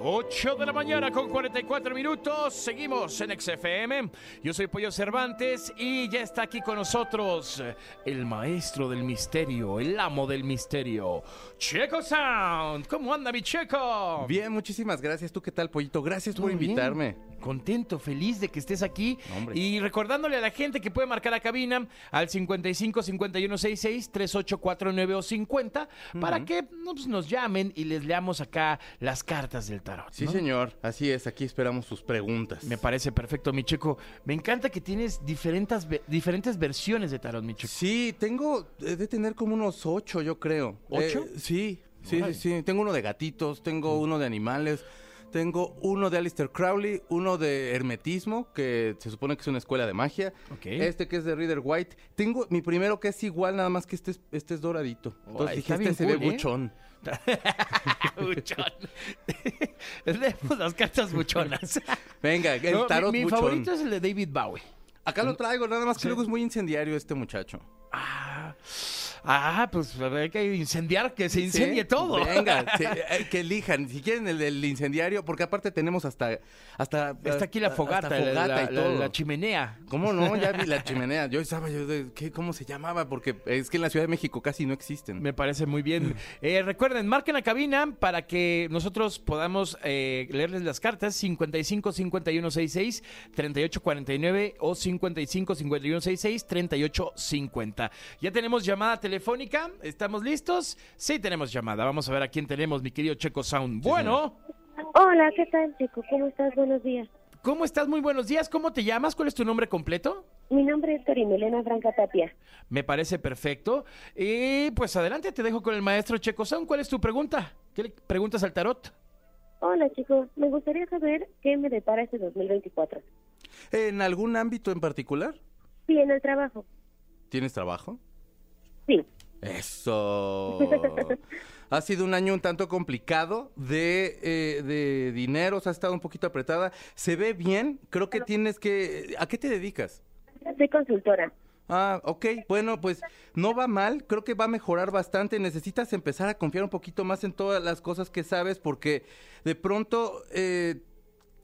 8 de la mañana con 44 minutos. Seguimos en XFM. Yo soy Pollo Cervantes y ya está aquí con nosotros el maestro del misterio, el amo del misterio, Checo Sound. ¿Cómo anda mi Checo? Bien, muchísimas gracias. ¿Tú qué tal, Pollito? Gracias por bien. Contento, feliz de que estés aquí. Hombre. Y recordándole a la gente que puede marcar a cabina al 55 51 66 3849 o 50 para que pues, nos llamen y les leamos acá las cartas del tarot. Sí, señor. Así es. Aquí esperamos sus preguntas. Me parece perfecto, mi Checo. Me encanta que tienes diferentes, diferentes versiones de tarot, mi Checo. Sí, tengo he de tener como unos ocho, yo creo. ¿Ocho? Eh, sí, sí, sí. Tengo uno de gatitos, tengo uno de animales, tengo uno de Alistair Crowley, uno de hermetismo, que se supone que es una escuela de magia. Este que es de Reader White. Tengo mi primero que es igual, nada más que este es, este es doradito. Entonces dije, este se ve ¿eh? buchón. Buchón. Leemos las cartas buchonas. Venga, el No, mi- tarot mi, buchón. favorito es el de David Bowie. Acá lo traigo, nada más que luego es muy incendiario este muchacho. Ah, ah, pues hay que incendiar, que se incendie Sí, todo. Venga, sí, eh, que elijan. Si quieren el del incendiario, porque aparte tenemos hasta. hasta Está aquí la fogata, la- fogata la, y la- todo. la chimenea. ¿Cómo no? Ya vi la chimenea. Yo estaba yo de. ¿qué, ¿Cómo se llamaba? Porque es que en la Ciudad de México casi no existen. Me parece muy bien. Eh, recuerden, marquen la cabina para que nosotros podamos eh, leerles las cartas 55 51 66 38 49 o 55 51 66 38 50. Ya tenemos llamada telefónica. ¿Estamos listos? Sí, tenemos llamada. Vamos a ver a quién tenemos, mi querido Checo Sound. bueno, Hola, ¿qué tal, chico? ¿Cómo estás? Buenos días. ¿cómo estás? Muy buenos días. ¿Cómo te llamas? ¿Cuál es tu nombre completo? Mi nombre es Carimelena Franca Tapia. Me parece perfecto. Y pues adelante, te dejo con el maestro Checo Sound. ¿Cuál es tu pregunta? ¿Qué le preguntas al tarot? Hola, chicos. Me gustaría saber qué me depara este 2024. ¿En algún ámbito en particular? Sí, en el trabajo. ¿Tienes trabajo? Sí. Eso. Ha sido un año un tanto complicado de, eh, de dineros, ha estado un poquito apretada. Se ve bien, creo que tienes que... ¿A qué te dedicas? Soy consultora. Ah, ok, bueno, pues no va mal, creo que va a mejorar bastante. Necesitas empezar a confiar un poquito más en todas las cosas que sabes porque de pronto eh,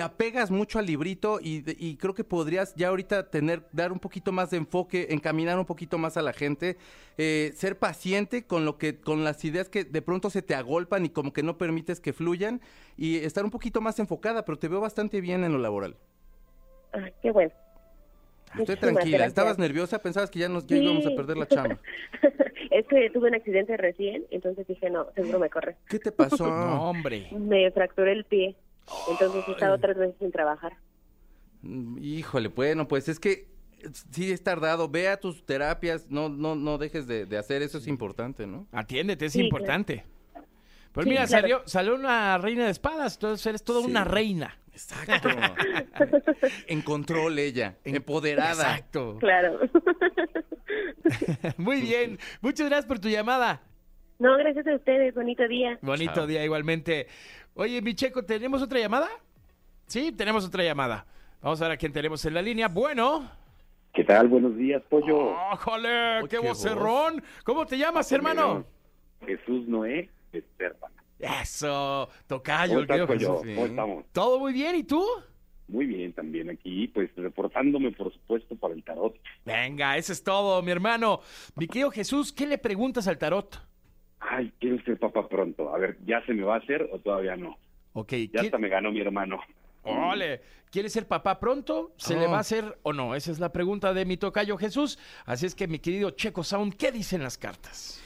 te apegas mucho al librito y, creo que podrías ya ahorita tener, dar un poquito más de enfoque, encaminar un poquito más a la gente, eh, ser paciente con lo que, con las ideas que de pronto se te agolpan y como que no permites que fluyan y estar un poquito más enfocada, pero te veo bastante bien en lo laboral. Ay, qué bueno. Estoy Muchísimas tranquila, gracias. estabas nerviosa, pensabas que ya, nos, ya íbamos a Sí. perder la chama. es que tuve un accidente recién, entonces dije, no, seguro me corre. ¿Qué te pasó? No, hombre. Me fracturé el pie. Entonces he estado tres meses sin trabajar. Mm, Híjole, bueno, pues es que sí es tardado. Ve a tus terapias, no, no, no dejes de, de hacer eso, es importante, ¿no? Atiéndete, es Sí, importante. Pues Sí, mira, claro. salió, salió una reina de espadas, entonces eres toda Sí. una reina. Exacto. en control ella, empoderada. Exacto. Claro. Muy bien. Muchas gracias por tu llamada. no, gracias a ustedes. Bonito día. Bonito Chao. día igualmente. Oye, mi Checo, ¿tenemos otra llamada? Sí, tenemos otra llamada. Vamos a ver a quién tenemos en la línea. Bueno. ¿Qué tal? Buenos días, pollo. ¡Ójole! Oh, ¡Qué qué vocerrón! ¿Cómo te llamas, hermano? Jesús Noé Serpa. Eso, tocayo. ¿Cómo estás, pollo? Jesús. ¿Cómo estamos? ¿Todo muy bien? ¿Y tú? Muy bien también aquí, pues reportándome, por supuesto, para el tarot. Venga, eso es todo, mi hermano. Mi querido Jesús, ¿qué le preguntas al tarot? Ay, quiero ser papá pronto. A ver, ¿ya se me va a hacer o todavía no? Ok, Ya ¿quién- hasta me ganó mi hermano. Ole, ¿quiere ser papá pronto? ¿Se le Oh. va a hacer o no? Esa es la pregunta de mi tocayo Jesús. Así es que, mi querido Checo Sound, ¿qué dicen las cartas?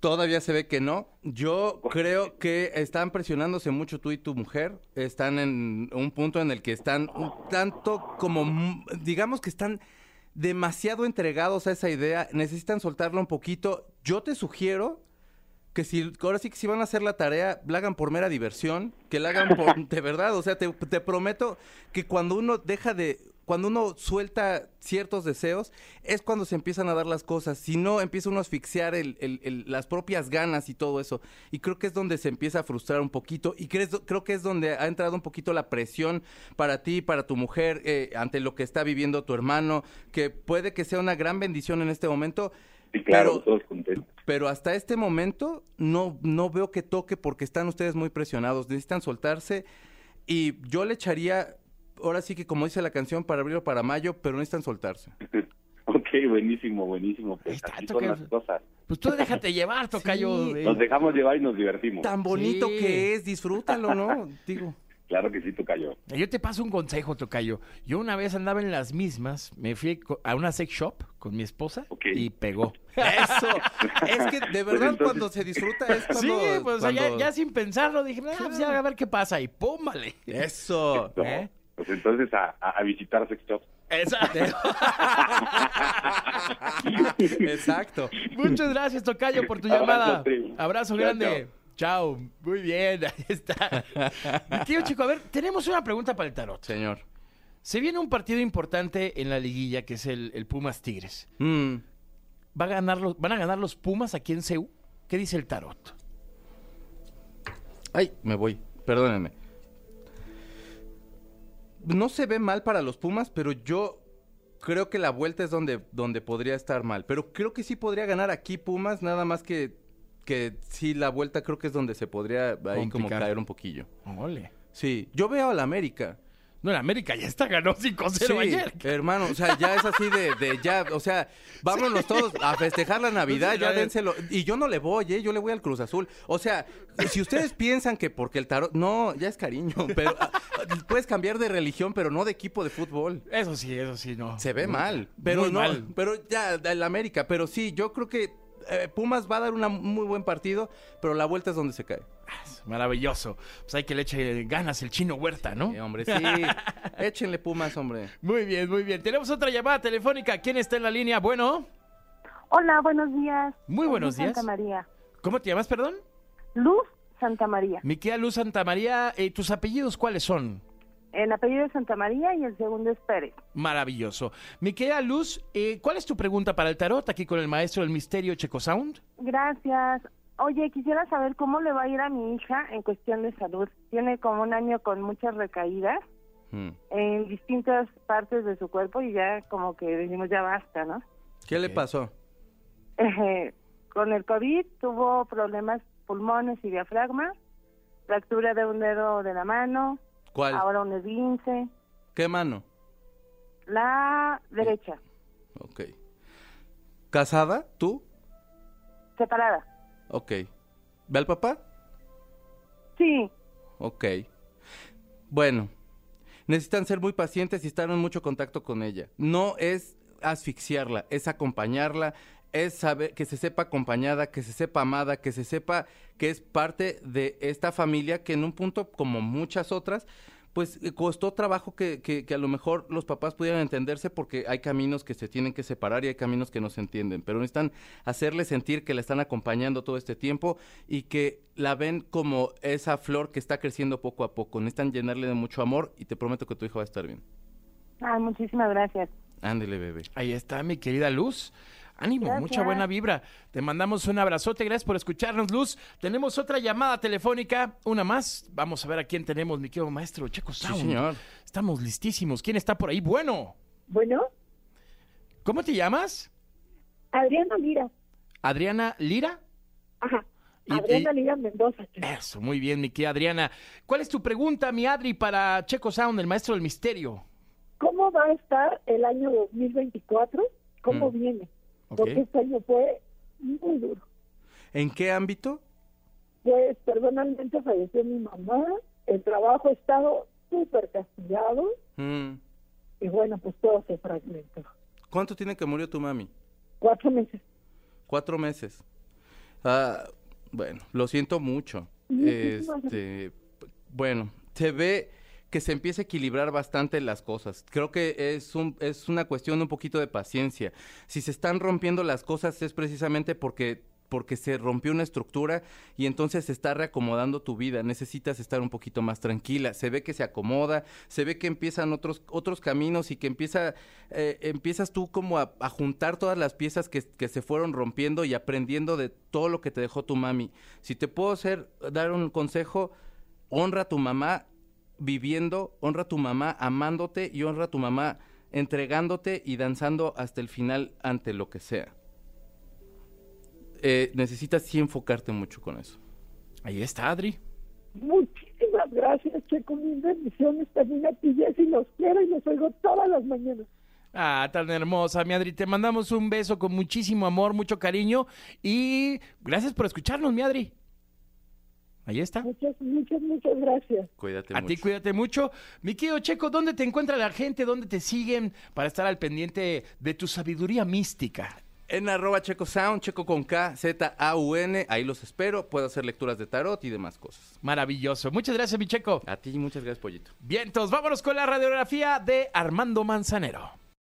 Todavía se ve que no. Yo creo que están presionándose mucho tú y tu mujer. Están en un punto en el que están un tanto como, digamos que están demasiado entregados a esa idea. Necesitan soltarla un poquito. Yo te sugiero que si, ahora sí que si van a hacer la tarea, la hagan por mera diversión, que la hagan por, de verdad, o sea, te, te prometo que cuando uno deja de cuando uno suelta ciertos deseos, es cuando se empiezan a dar las cosas. Si no, empieza uno a asfixiar el- el- el- las propias ganas y todo eso. Y creo que es donde se empieza a frustrar un poquito. Y crees- creo que es donde ha entrado un poquito la presión para ti, para tu mujer, eh, ante lo que está viviendo tu hermano, que puede que sea una gran bendición en este momento. Sí, claro, Pero- todos contentos. Pero hasta este momento no, no veo que toque porque están ustedes muy presionados, necesitan soltarse y yo le echaría, ahora sí que como dice la canción, para abril o para mayo, pero necesitan soltarse. Ok, buenísimo, buenísimo. Pues está, así son las cosas. Pues tú déjate llevar, tocayo. Sí. Nos dejamos llevar y nos divertimos. Tan bonito Sí. que es, disfrútalo, ¿no? Digo. Claro que sí, Tocayo. Yo te paso un consejo, Tocayo. Yo una vez andaba en las mismas, me fui a una sex shop con mi esposa y pegó. Eso. Es que de verdad entonces- cuando se disfruta es cuando... sí, pues ya, ya sin pensarlo dije, "Ah, pues ya a ver qué pasa y pómbale. Eso. No, ¿Eh? Pues entonces a, a, a visitar sex shops. Exacto. Exacto. Muchas gracias, Tocayo, por tu Abrazo, llamada. Abrazo Chao, grande. Chao. Muy bien, ahí está. Mi querido chico, a ver, tenemos una pregunta para el tarot. Señor. Se viene un partido importante en la liguilla que es el, el Pumas Tigres. Mm, ¿Va a ganar los, ¿Van a ganar los Pumas aquí en CEU? ¿Qué dice el tarot? Ay, me voy. Perdónenme. No se ve mal para los Pumas, pero yo creo que la vuelta es donde, donde podría estar mal. Pero creo que sí podría ganar aquí Pumas, nada más que, que sí, la vuelta creo que es donde se podría ahí como caer un poquillo. Ole. Sí, yo veo a la América. No, en América ya está, ganó 5-0 Sí, ayer. hermano, o sea, ya es así de, de ya, o sea, vámonos todos a festejar la Navidad, ya dénselo. Y yo no le voy, ¿eh? yo le voy al Cruz Azul. O sea, si ustedes piensan que porque el tarot, no, ya es cariño, pero puedes cambiar de religión, pero no de equipo de fútbol. Eso sí, eso sí, no. Se ve Muy- mal, pero muy no, mal. pero ya, el América, pero sí, yo creo que eh, Pumas va a dar un muy buen partido, pero la vuelta es donde se cae. Maravilloso. Pues hay que le eche ganas el chino Huerta, ¿no? Sí, hombre, sí. Échenle Pumas, hombre. Muy bien, muy bien. Tenemos otra llamada telefónica. ¿Quién está en la línea? Bueno, Hola, buenos días. Muy buenos días. Santa María. ¿cómo te llamas, perdón? Luz Santa María. Miquela Luz Santa María. eh, ¿Tus apellidos cuáles son? El apellido es Santa María y el segundo es Pérez. Maravilloso. Miquela Luz, eh, ¿cuál es tu pregunta para el tarot aquí con el maestro del misterio Checo Sound? Gracias. Oye, quisiera saber cómo le va a ir a mi hija en cuestión de salud. Tiene como un año con muchas recaídas Mm. en distintas partes de su cuerpo y ya como que decimos ya basta, ¿no? ¿Qué le pasó? Eh, con el COVID tuvo problemas pulmones y diafragma, fractura de un dedo de la mano, ¿Cuál? ahora un esguince, ¿Qué mano? la derecha, Ok. ¿Casada? ¿Tú? separada. Ok. ¿Ve al papá? Sí, Ok. Bueno, necesitan ser muy pacientes y estar en mucho contacto con ella. No es asfixiarla, es acompañarla, es saber que se sepa acompañada, que se sepa amada, que se sepa que es parte de esta familia que en un punto, como muchas otras, pues eh, costó trabajo que, que- que a lo mejor los papás pudieran entenderse porque hay caminos que se tienen que separar y hay caminos que no se entienden, pero necesitan hacerle sentir que la están acompañando todo este tiempo y que la ven como esa flor que está creciendo poco a poco. Necesitan llenarle de mucho amor y te prometo que tu hijo va a estar bien. Ay, muchísimas gracias. Ándele, bebé. Ahí está, mi querida Luz. Ánimo, Gracias. mucha buena vibra. Te mandamos un abrazote, gracias por escucharnos, Luz. Tenemos otra llamada telefónica, una más. Vamos a ver a quién tenemos, mi querido maestro Checo Sí, Sound. señor. Estamos listísimos. ¿Quién está por ahí? Bueno, Bueno, ¿cómo te llamas? Adriana Lira. Adriana Lira. Ajá. Y- Adriana y- Lira Mendoza. Eso, muy bien, mi querida Adriana. ¿Cuál es tu pregunta, mi Adri, para Checo Sound, el maestro del misterio? ¿Cómo va a estar el año 2024? ¿Cómo Mm. viene? Porque este año fue muy duro. ¿En qué ámbito? Pues personalmente falleció mi mamá, el trabajo ha estado súper castigado Mm. y bueno, pues todo se fragmentó. ¿Cuánto tiene que murió tu mami? Cuatro meses. Cuatro meses. Ah, bueno, lo siento mucho. Este, bueno, se ve que se empieza a equilibrar bastante las cosas. Creo que es un es una cuestión un poquito de paciencia. Si se están rompiendo las cosas es precisamente porque porque se rompió una estructura y entonces se está reacomodando tu vida. Necesitas estar un poquito más tranquila. Se ve que se acomoda, se ve que empiezan otros, otros caminos y que empieza, eh, empiezas tú como a, a juntar todas las piezas que, que se fueron rompiendo y aprendiendo de todo lo que te dejó tu mami. Si te puedo hacer, dar un consejo, honra a tu mamá viviendo, honra a tu mamá amándote y honra a tu mamá entregándote y danzando hasta el final ante lo que sea. Eh, necesitas sí enfocarte mucho con eso. Ahí está, Adri. Muchísimas gracias, Checo. Mis bendiciones también a ti, Jessy. Los quiero y los oigo todas las mañanas. Ah, tan hermosa, mi Adri. Te mandamos un beso con muchísimo amor, mucho cariño y gracias por escucharnos, mi Adri. Ahí está. Muchas, muchas, muchas gracias. Cuídate A mucho. ti cuídate mucho. Mi querido Checo, ¿dónde te encuentra la gente? ¿Dónde te siguen para estar al pendiente de tu sabiduría mística? En arroba Checo Sound, Checo con K, Z, A, U, N. Ahí los espero. Puedo hacer lecturas de tarot y demás cosas. Maravilloso. Muchas gracias, mi Checo. A ti, muchas gracias, Pollito. Bien, entonces vámonos con la radiografía de Armando Manzanero.